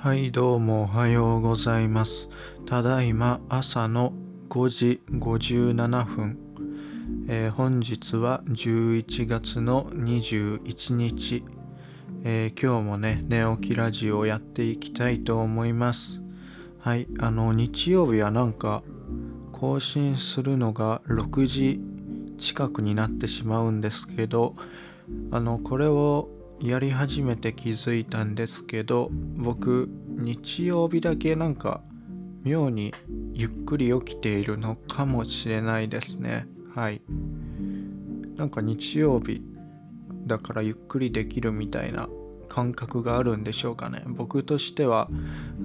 はいどうもおはようございます。ただいま朝の5時57分、えー、本日は11月の21日、えー、今日もね寝起きラジオをやっていきたいと思います。はいあの日曜日はなんか更新するのが6時近くになってしまうんですけどあのこれをやり始めて気づいたんですけど僕日曜日だけなんか妙にゆっくり起きているのかもしれないですね。はい。なんか日曜日だからゆっくりできるみたいな感覚があるんでしょうかね。僕としては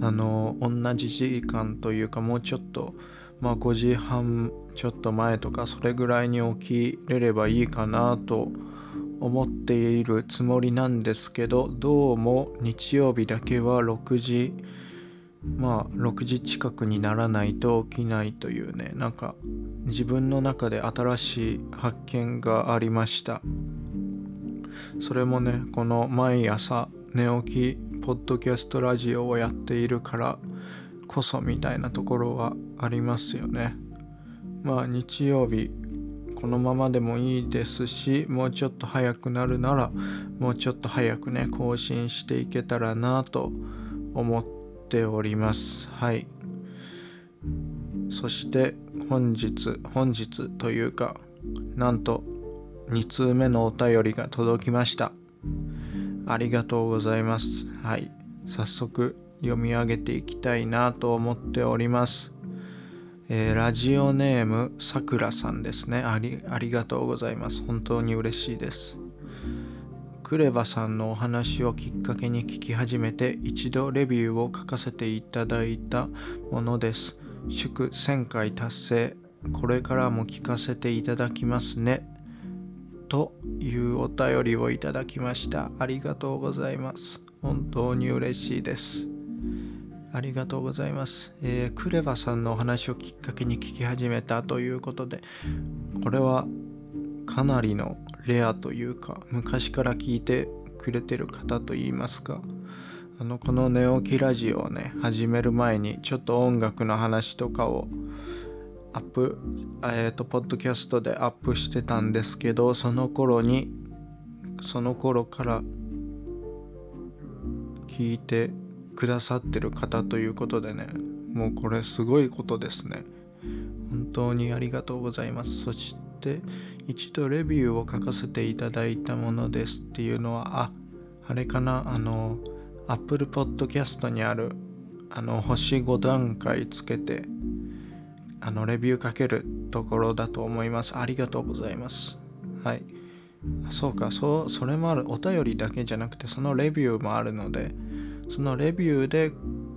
あの同じ時間というかもうちょっとまあ5時半ちょっと前とかそれぐらいに起きれればいいかなと思思っているつもりなんですけどどうも日曜日だけは6時まあ6時近くにならないと起きないというねなんか自分の中で新しい発見がありました。それもねこの毎朝寝起きポッドキャストラジオをやっているからこそみたいなところはありますよね。まあ日曜日このままでもいいですしもうちょっと早くなるならもうちょっと早くね更新していけたらなと思っております。はい。そして本日本日というかなんと2通目のお便りが届きました。ありがとうございます。はい。早速読み上げていきたいなと思っております。えー、ラジオネームさくらさんですね。ありありがとうございます。本当に嬉しいです。クレバさんのお話をきっかけに聞き始めて一度レビューを書かせていただいたものです。祝1000回達成これからも聞かせていただきますね。というお便りをいただきました。ありがとうございます。本当に嬉しいです。ありがとうございます。えー、クレバさんのお話をきっかけに聞き始めたということで、これはかなりのレアというか、昔から聞いてくれてる方といいますか、あの、この寝起きラジオをね、始める前にちょっと音楽の話とかをアップ、えっ、ー、と、ポッドキャストでアップしてたんですけど、その頃に、その頃から聞いてくださってる方ということでねもうこれすごいことですね。本当にありがとうございます。そして一度レビューを書かせていただいたものですっていうのはああれかな？あの Apple Podcast にあるあの星5段階つけてあのレビューかけるところだと思います。ありがとうございます。はい。そうか。そうそれもある。お便りだけじゃなくてそのレビューもあるのでそのレビューで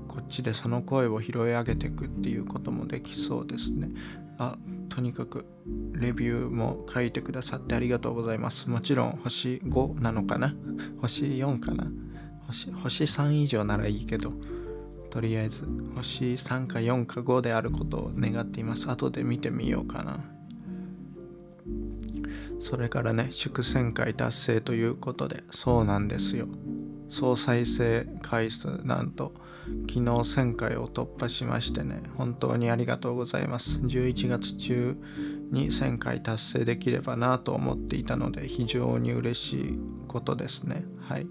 こっちでその声を拾い上げていくっていうこともできそうですね。あとにかくレビューも書いてくださってありがとうございます。もちろん星5なのかな？星4かな？星星3以上ならいいけど、とりあえず星3か4か5であることを願っています。後で見てみようかな。それからね、祝1000回達成ということで、そうなんですよ。総再生回数なんと昨日1000回を突破しましてね本当にありがとうございます。11月中に1000回達成できればなと思っていたので非常に嬉しいことですね。はい。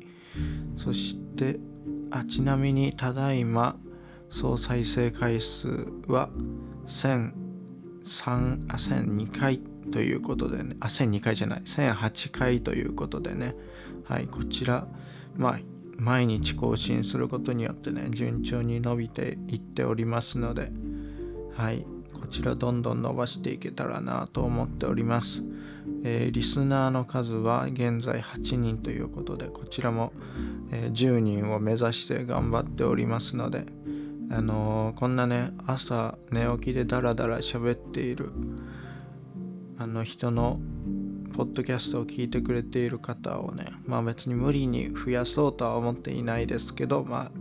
そしてあちなみにただいま総再生回数は1003あ1002回ということでねあ1002回じゃない1008回ということでね。はいこちらまあ毎日更新することによってね順調に伸びていっておりますのではいこちらどんどん伸ばしていけたらなと思っております、えー、リスナーの数は現在8人ということでこちらも、えー、10人を目指して頑張っておりますのであのー、こんなね朝寝起きでダラダラ喋っているあの人のポッドキャストを聞いてくれている方をね、まあ別に無理に増やそうとは思っていないですけど、まあ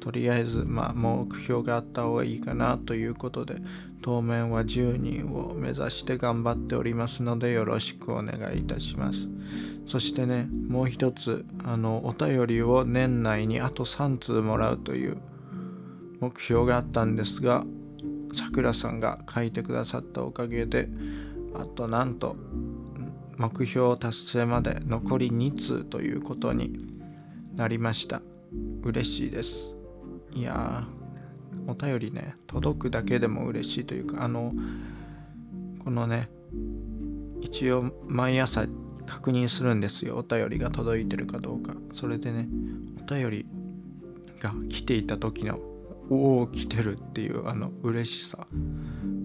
とりあえず、まあ目標があった方がいいかなということで、当面は10人を目指して頑張っておりますのでよろしくお願いいたします。そしてね、もう一つ、あの、お便りを年内にあと3通もらうという目標があったんですがさくらさんが書いてくださったおかげであとなんと目標達成まで残り2通ということになりました。嬉しいです。いやお便りね届くだけでも嬉しいというかあのこのね一応毎朝確認するんですよ。お便りが届いてるかどうか。それでねお便りが来ていた時のおお来てるっていうあの嬉しさ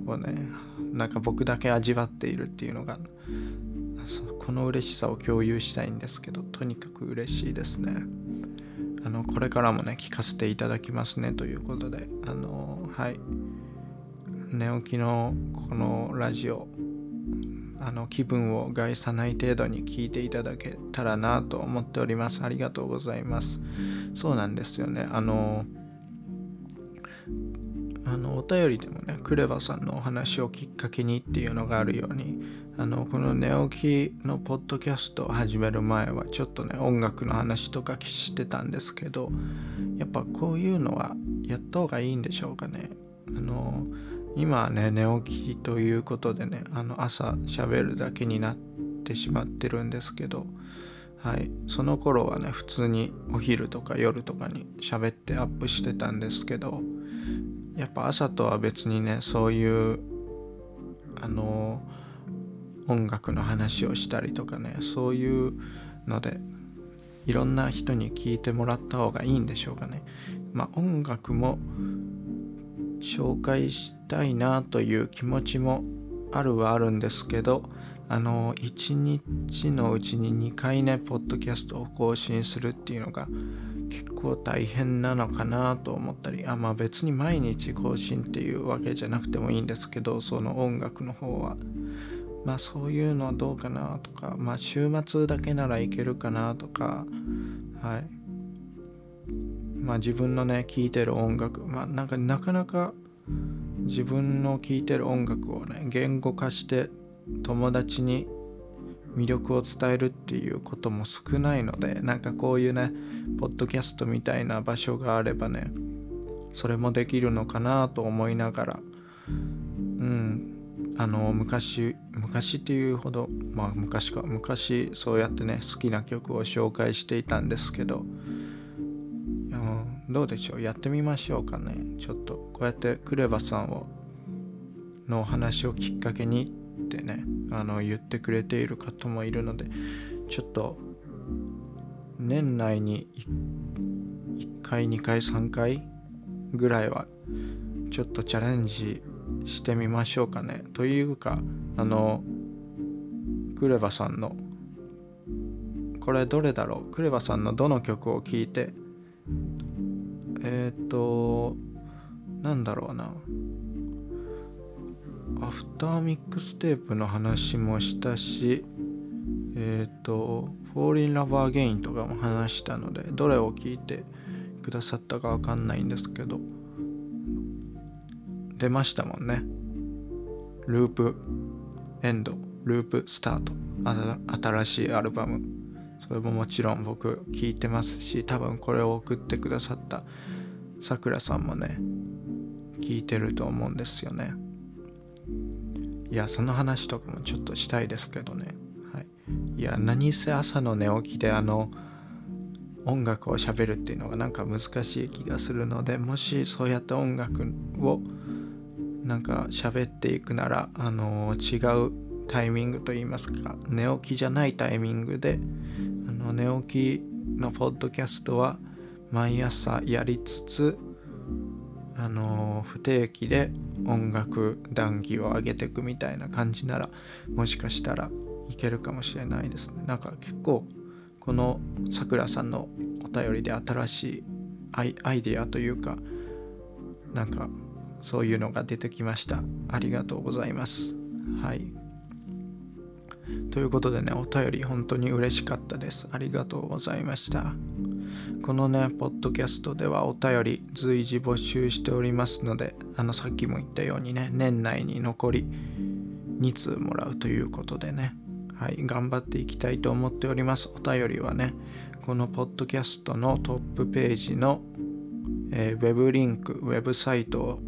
をねなんか僕だけ味わっているっていうのがこの嬉しさを共有したいんですけどとにかく嬉しいですね。あのこれからもね聞かせていただきますねということで。あのはい。寝起きのこのラジオあの気分を害さない程度に聞いていただけたらなと思っております。ありがとうございます。そうなんですよね。あのあのお便りでもねクレバさんのお話をきっかけにっていうのがあるようにあのこの寝起きのポッドキャストを始める前はちょっとね音楽の話とかしてたんですけどやっぱこういうのはやった方がいいんでしょうかね。あの今はね寝起きということでねあの朝喋るだけになってしまってるんですけどはい。その頃はね普通にお昼とか夜とかに喋ってアップしてたんですけどやっぱ朝とは別にねそういうあの音楽の話をしたりとかねそういうのでいろんな人に聞いてもらった方がいいんでしょうかね。まあ音楽も紹介したいなという気持ちもあるはあるんですけどあの1日のうちに2回ねポッドキャストを更新するっていうのが構大変なのかなと思ったりあまあ別に毎日更新っていうわけじゃなくてもいいんですけどその音楽の方は。まあそういうのはどうかなとかまあ週末だけならいけるかなとかはい。まあ自分のね聴いてる音楽まあなんかなかなか自分の聴いてる音楽をね言語化して友達に魅力を伝えるっていうことも少ないのでなんかこういうねポッドキャストみたいな場所があればねそれもできるのかなと思いながらうんあの昔昔っていうほどまあ昔か昔そうやってね好きな曲を紹介していたんですけど、うん、どうでしょうやってみましょうかね。ちょっとこうやってクレバさんをのお話をきっかけにってねあの言ってくれている方もいるのでちょっと年内に 1, 回2回3回ぐらいはちょっとチャレンジしてみましょうかね。というかあのクレバさんのこれどれだろう？クレバさんのどの曲を聴いてえっ、ー、となんだろうな。 AFTERMIXTAPE の話もしたしえっ、ー、と「Fall in Love Again」とかも話したのでどれを聞いてくださったかわかんないんですけど出ましたもんね。 LOOP END LOOP START。新しいアルバム。それももちろん僕聞いてますし多分これを送ってくださったさくらさんもね聞いてると思うんですよね。いやその話とかもちょっとしたいですけどね、はい、いや何せ朝の寝起きであの音楽をしゃべるっていうのがなんか難しい気がするのでもしそうやって音楽をなんか喋っていくならあの違うタイミングといいますか寝起きじゃないタイミングであの寝起きのポッドキャストは毎朝やりつつあの不定期で音楽談義を上げていくみたいな感じならもしかしたらいけるかもしれないですね。なんか結構このさくらさんのお便りで新しいアイアイデアというかなんかそういうのが出てきました。ありがとうございます。はい。ということでねお便り本当に嬉しかったです。ありがとうございました。このね、ポッドキャストではお便り随時募集しておりますので、あの、さっきも言ったようにね、年内に残り2通もらうということでね、はい、頑張っていきたいと思っております。お便りはね、このポッドキャストのトップページのえー、ウェブリンクウェブサイト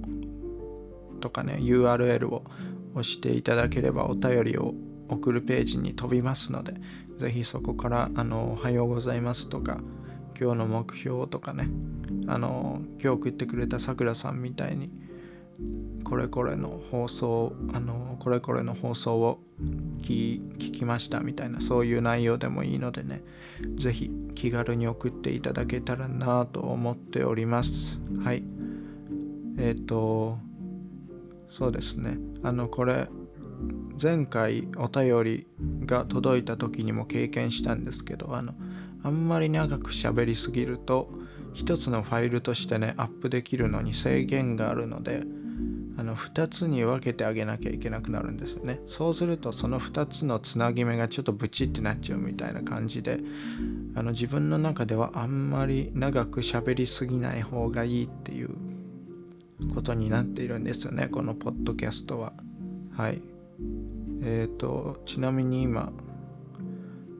とかね URL を押していただければお便りを送るページに飛びますのでぜひそこからあの「おはようございます」とか「今日の目標」とかね。あの今日送ってくれたさくらさんみたいにこれこれの放送あのこれこれの放送を聞きましたみたいなそういう内容でもいいのでね是非気軽に送っていただけたらなと思っております。はい。えっ、ー、とそうですね。あのこれ前回お便りが届いた時にも経験したんですけどあのあんまり長く喋りすぎると一つのファイルとしてねアップできるのに制限があるのであの2つに分けてあげなきゃいけなくなるんですよね。そうするとその2つのつなぎ目がちょっとブチってなっちゃうみたいな感じであの自分の中ではあんまり長く喋りすぎない方がいいっていうことになっているんですよねこのポッドキャストは。はい。えっ、ー、とちなみに今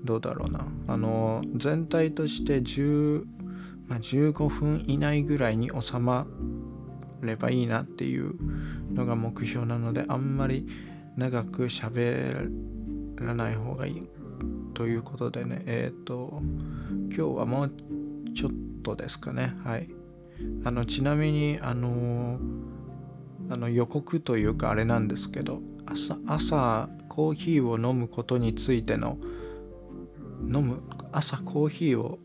どうだろうな。あの全体として10、まあ、15分以内ぐらいに収まればいいなっていうのが目標なのであんまり長く喋らない方がいいということでね。えっ、ー、と今日はもうちょっとですかね。はい。あのちなみにあのあの予告というかあれなんですけど朝朝コーヒーを飲むことについての飲む朝コーヒーを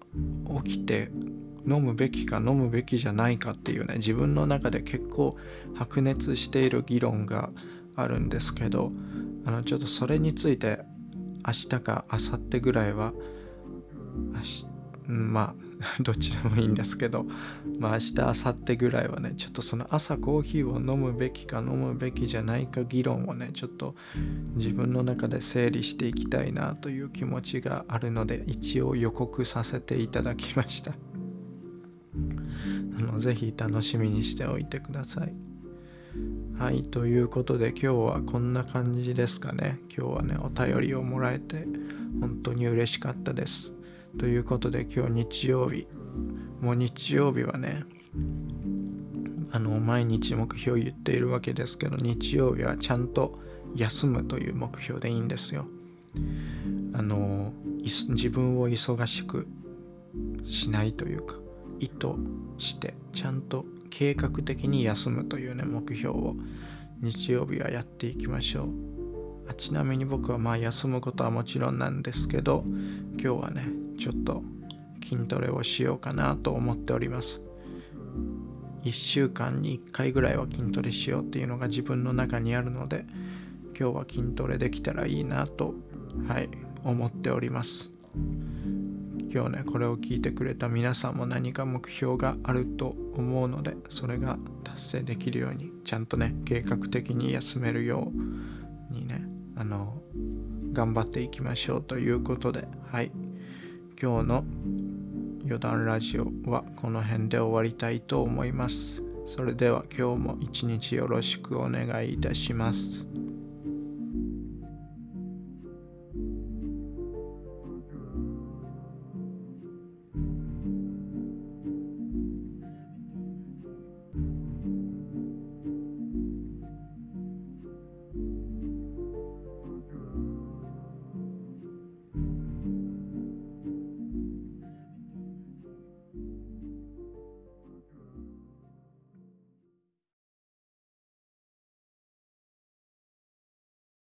起きて飲むべきか飲むべきじゃないかっていうね自分の中で結構白熱している議論があるんですけどあのちょっとそれについて明日か明後日ぐらいはまあ どっちでもいいんですけど、まあ明日、明後日ぐらいはね、ちょっとその朝コーヒーを飲むべきか飲むべきじゃないか議論をね、ちょっと自分の中で整理していきたいなという気持ちがあるので、一応予告させていただきました。あのぜひ楽しみにしておいてください。はい、ということで今日はこんな感じですかね。今日はね、お便りをもらえて本当に嬉しかったです。ということで今日日曜日。もう日曜日はねあの毎日目標言っているわけですけど日曜日はちゃんと休むという目標でいいんですよ。あの自分を忙しくしないというか意図してちゃんと計画的に休むというね目標を日曜日はやっていきましょう。あちなみに僕はまあ休むことはもちろんなんですけど今日はねちょっと筋トレをしようかなと思っております。1週間に1回ぐらいは筋トレしようっていうのが自分の中にあるので今日は筋トレできたらいいなとはい思っております。今日ねこれを聞いてくれた皆さんも何か目標があると思うのでそれが達成できるようにちゃんとね計画的に休めるようにねあの頑張っていきましょうということではい。今日の余談ラジオはこの辺で終わりたいと思います。それでは今日も一日よろしくお願いいたします。